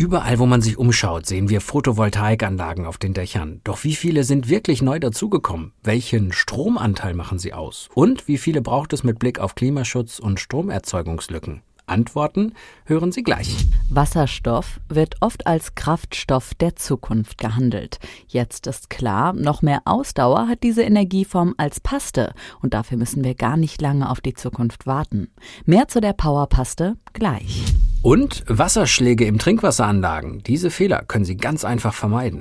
Überall, wo man sich umschaut, sehen wir Photovoltaikanlagen auf den Dächern. Doch wie viele sind wirklich neu dazugekommen? Welchen Stromanteil machen sie aus? Und wie viele braucht es mit Blick auf Klimaschutz und Stromerzeugungslücken? Antworten hören Sie gleich. Wasserstoff wird oft als Kraftstoff der Zukunft gehandelt. Jetzt ist klar, noch mehr Ausdauer hat diese Energieform als Paste und dafür müssen wir gar nicht lange auf die Zukunft warten. Mehr zu der Powerpaste gleich. Und Wasserschläge im Trinkwasseranlagen. Diese Fehler können Sie ganz einfach vermeiden.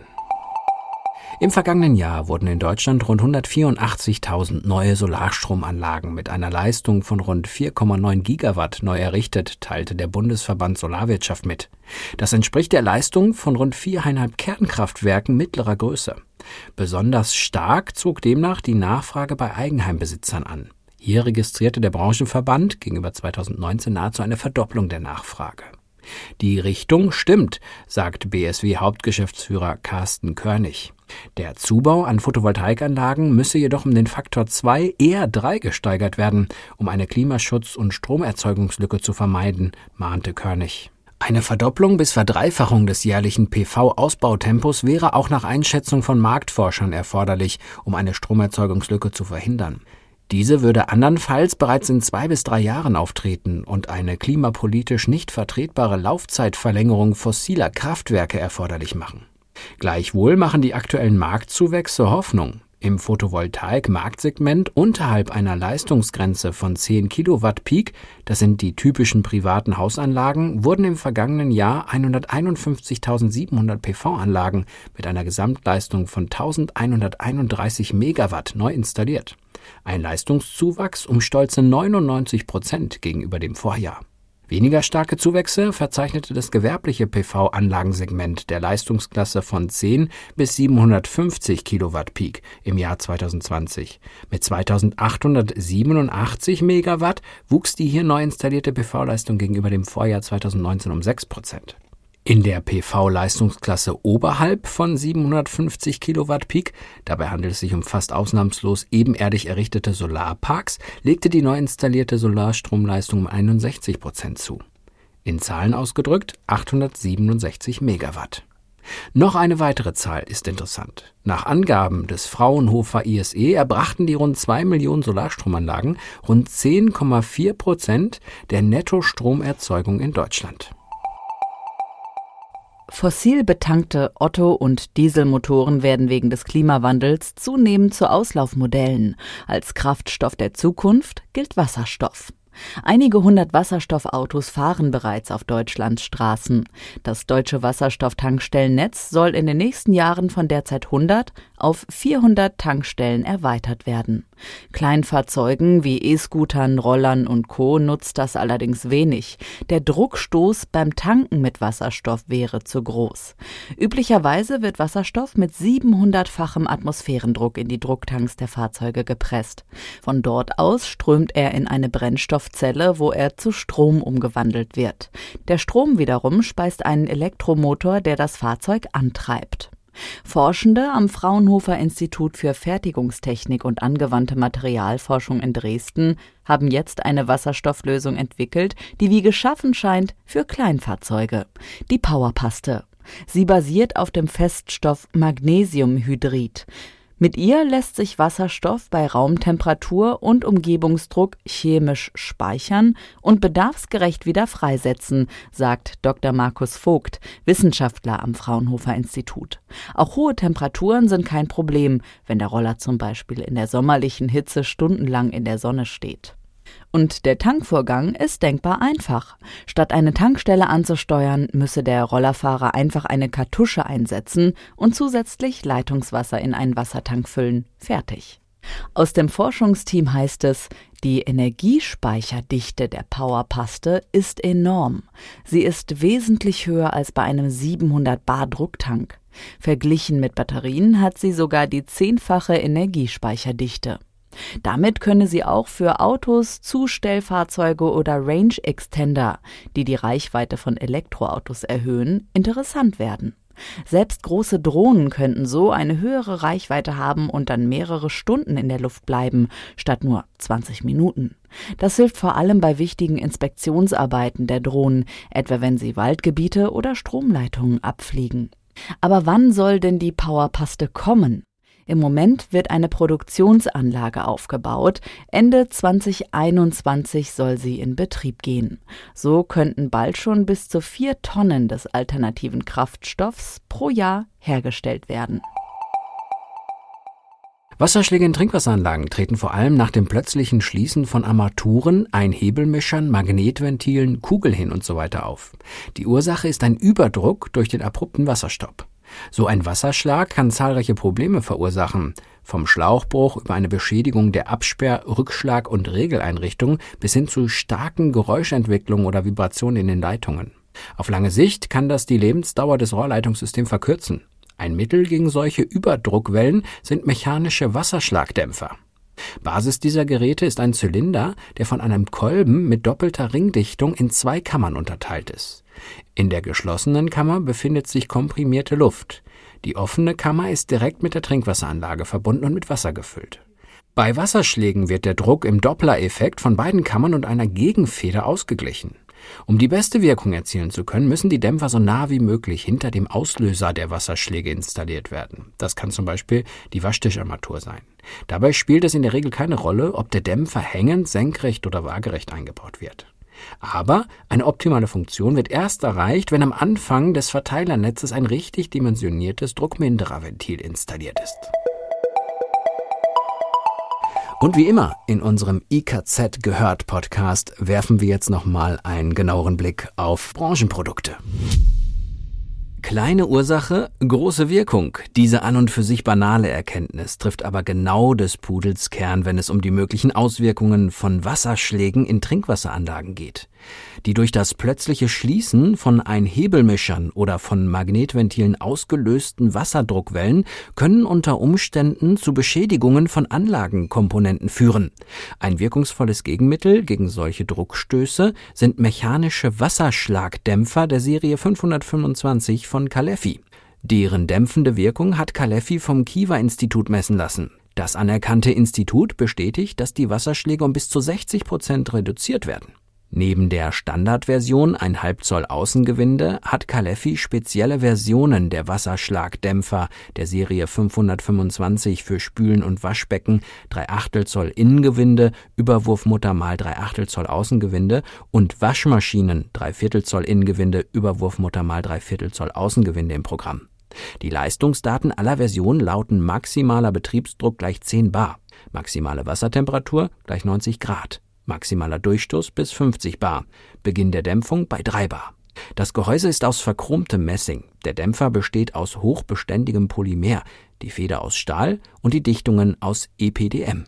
Im vergangenen Jahr wurden in Deutschland rund 184.000 neue Solarstromanlagen mit einer Leistung von rund 4,9 Gigawatt neu errichtet, teilte der Bundesverband Solarwirtschaft mit. Das entspricht der Leistung von rund viereinhalb Kernkraftwerken mittlerer Größe. Besonders stark zog demnach die Nachfrage bei Eigenheimbesitzern an. Hier registrierte der Branchenverband gegenüber 2019 nahezu eine Verdopplung der Nachfrage. Die Richtung stimmt, sagt BSW-Hauptgeschäftsführer Carsten Körnig. Der Zubau an Photovoltaikanlagen müsse jedoch um den Faktor 2 eher 3 gesteigert werden, um eine Klimaschutz- und Stromerzeugungslücke zu vermeiden, mahnte Körnig. Eine Verdopplung bis Verdreifachung des jährlichen PV-Ausbautempos wäre auch nach Einschätzung von Marktforschern erforderlich, um eine Stromerzeugungslücke zu verhindern. Diese würde andernfalls bereits in zwei bis drei Jahren auftreten und eine klimapolitisch nicht vertretbare Laufzeitverlängerung fossiler Kraftwerke erforderlich machen. Gleichwohl machen die aktuellen Marktzuwächse Hoffnung. Im Photovoltaik-Marktsegment unterhalb einer Leistungsgrenze von 10 Kilowatt Peak, das sind die typischen privaten Hausanlagen, wurden im vergangenen Jahr 151.700 PV-Anlagen mit einer Gesamtleistung von 1131 Megawatt neu installiert. Ein Leistungszuwachs um stolze 99 Prozent gegenüber dem Vorjahr. Weniger starke Zuwächse verzeichnete das gewerbliche PV-Anlagensegment der Leistungsklasse von 10 bis 750 Kilowatt Peak im Jahr 2020. Mit 2887 Megawatt wuchs die hier neu installierte PV-Leistung gegenüber dem Vorjahr 2019 um 6 Prozent. In der PV-Leistungsklasse oberhalb von 750 Kilowatt Peak, dabei handelt es sich um fast ausnahmslos ebenerdig errichtete Solarparks, legte die neu installierte Solarstromleistung um 61 Prozent zu. In Zahlen ausgedrückt 867 Megawatt. Noch eine weitere Zahl ist interessant. Nach Angaben des Fraunhofer ISE erbrachten die rund 2 Millionen Solarstromanlagen rund 10,4 Prozent der Nettostromerzeugung in Deutschland. Fossil betankte Otto- und Dieselmotoren werden wegen des Klimawandels zunehmend zu Auslaufmodellen. Als Kraftstoff der Zukunft gilt Wasserstoff. Einige hundert Wasserstoffautos fahren bereits auf Deutschlands Straßen. Das deutsche Wasserstofftankstellennetz soll in den nächsten Jahren von derzeit 100 auf 400 Tankstellen erweitert werden. Kleinfahrzeugen wie E-Scootern, Rollern und Co. nutzt das allerdings wenig. Der Druckstoß beim Tanken mit Wasserstoff wäre zu groß. Üblicherweise wird Wasserstoff mit 700-fachem Atmosphärendruck in die Drucktanks der Fahrzeuge gepresst. Von dort aus strömt er in eine Brennstoffzelle, wo er zu Strom umgewandelt wird. Der Strom wiederum speist einen Elektromotor, der das Fahrzeug antreibt. Forschende am Fraunhofer Institut für Fertigungstechnik und angewandte Materialforschung in Dresden haben jetzt eine Wasserstofflösung entwickelt, die wie geschaffen scheint für Kleinfahrzeuge. Die Powerpaste. Sie basiert auf dem Feststoff Magnesiumhydrid. Mit ihr lässt sich Wasserstoff bei Raumtemperatur und Umgebungsdruck chemisch speichern und bedarfsgerecht wieder freisetzen, sagt Dr. Markus Vogt, Wissenschaftler am Fraunhofer Institut. Auch hohe Temperaturen sind kein Problem, wenn der Roller zum Beispiel in der sommerlichen Hitze stundenlang in der Sonne steht. Und der Tankvorgang ist denkbar einfach. Statt eine Tankstelle anzusteuern, müsse der Rollerfahrer einfach eine Kartusche einsetzen und zusätzlich Leitungswasser in einen Wassertank füllen. Fertig. Aus dem Forschungsteam heißt es, die Energiespeicherdichte der Powerpaste ist enorm. Sie ist wesentlich höher als bei einem 700 Bar Drucktank. Verglichen mit Batterien hat sie sogar die zehnfache Energiespeicherdichte. Damit könne sie auch für Autos, Zustellfahrzeuge oder Range Extender, die die Reichweite von Elektroautos erhöhen, interessant werden. Selbst große Drohnen könnten so eine höhere Reichweite haben und dann mehrere Stunden in der Luft bleiben, statt nur 20 Minuten. Das hilft vor allem bei wichtigen Inspektionsarbeiten der Drohnen, etwa wenn sie Waldgebiete oder Stromleitungen abfliegen. Aber wann soll denn die Powerpaste kommen? Im Moment wird eine Produktionsanlage aufgebaut. Ende 2021 soll sie in Betrieb gehen. So könnten bald schon bis zu vier Tonnen des alternativen Kraftstoffs pro Jahr hergestellt werden. Wasserschläge in Trinkwasseranlagen treten vor allem nach dem plötzlichen Schließen von Armaturen, Einhebelmischern, Magnetventilen, Kugeln und so weiter auf. Die Ursache ist ein Überdruck durch den abrupten Wasserstopp. So ein Wasserschlag kann zahlreiche Probleme verursachen, vom Schlauchbruch über eine Beschädigung der Absperr-, Rückschlag- und Regeleinrichtung bis hin zu starken Geräuschentwicklungen oder Vibrationen in den Leitungen. Auf lange Sicht kann das die Lebensdauer des Rohrleitungssystems verkürzen. Ein Mittel gegen solche Überdruckwellen sind mechanische Wasserschlagdämpfer. Basis dieser Geräte ist ein Zylinder, der von einem Kolben mit doppelter Ringdichtung in zwei Kammern unterteilt ist. In der geschlossenen Kammer befindet sich komprimierte Luft. Die offene Kammer ist direkt mit der Trinkwasseranlage verbunden und mit Wasser gefüllt. Bei Wasserschlägen wird der Druck im Doppler-Effekt von beiden Kammern und einer Gegenfeder ausgeglichen. Um die beste Wirkung erzielen zu können, müssen die Dämpfer so nah wie möglich hinter dem Auslöser der Wasserschläge installiert werden. Das kann zum Beispiel die Waschtischarmatur sein. Dabei spielt es in der Regel keine Rolle, ob der Dämpfer hängend, senkrecht oder waagerecht eingebaut wird. Aber eine optimale Funktion wird erst erreicht, wenn am Anfang des Verteilernetzes ein richtig dimensioniertes Druckmindererventil installiert ist. Und wie immer in unserem IKZ gehört Podcast werfen wir jetzt nochmal einen genaueren Blick auf Branchenprodukte. Kleine Ursache, große Wirkung. Diese an und für sich banale Erkenntnis trifft aber genau des Pudels Kern, wenn es um die möglichen Auswirkungen von Wasserschlägen in Trinkwasseranlagen geht die durch das plötzliche Schließen von Einhebelmischern oder von Magnetventilen ausgelösten Wasserdruckwellen können unter Umständen zu Beschädigungen von Anlagenkomponenten führen. Ein wirkungsvolles Gegenmittel gegen solche Druckstöße sind mechanische Wasserschlagdämpfer der Serie 525 von Calefi. Deren dämpfende Wirkung hat Calefi vom Kiva-Institut messen lassen. Das anerkannte Institut bestätigt, dass die Wasserschläge um bis zu 60 Prozent reduziert werden. Neben der Standardversion ein Halbzoll Außengewinde hat Calefi spezielle Versionen der Wasserschlagdämpfer der Serie 525 für Spülen und Waschbecken, 3 Achtel Zoll Innengewinde, Überwurfmutter mal 3 Achtel Zoll Außengewinde und Waschmaschinen 3 Viertel Zoll Innengewinde, Überwurfmutter mal 3 Viertel Zoll Außengewinde im Programm. Die Leistungsdaten aller Versionen lauten maximaler Betriebsdruck gleich 10 bar, maximale Wassertemperatur gleich 90 Grad maximaler Durchstoß bis 50 bar, Beginn der Dämpfung bei 3 bar. Das Gehäuse ist aus verchromtem Messing, der Dämpfer besteht aus hochbeständigem Polymer, die Feder aus Stahl und die Dichtungen aus EPDM.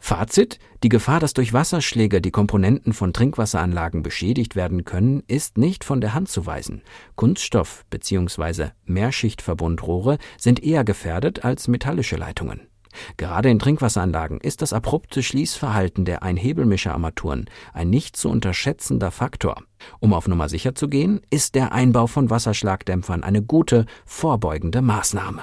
Fazit: Die Gefahr, dass durch Wasserschläge die Komponenten von Trinkwasseranlagen beschädigt werden können, ist nicht von der Hand zu weisen. Kunststoff bzw. Mehrschichtverbundrohre sind eher gefährdet als metallische Leitungen. Gerade in Trinkwasseranlagen ist das abrupte Schließverhalten der Einhebelmischerarmaturen ein nicht zu unterschätzender Faktor. Um auf Nummer sicher zu gehen, ist der Einbau von Wasserschlagdämpfern eine gute, vorbeugende Maßnahme.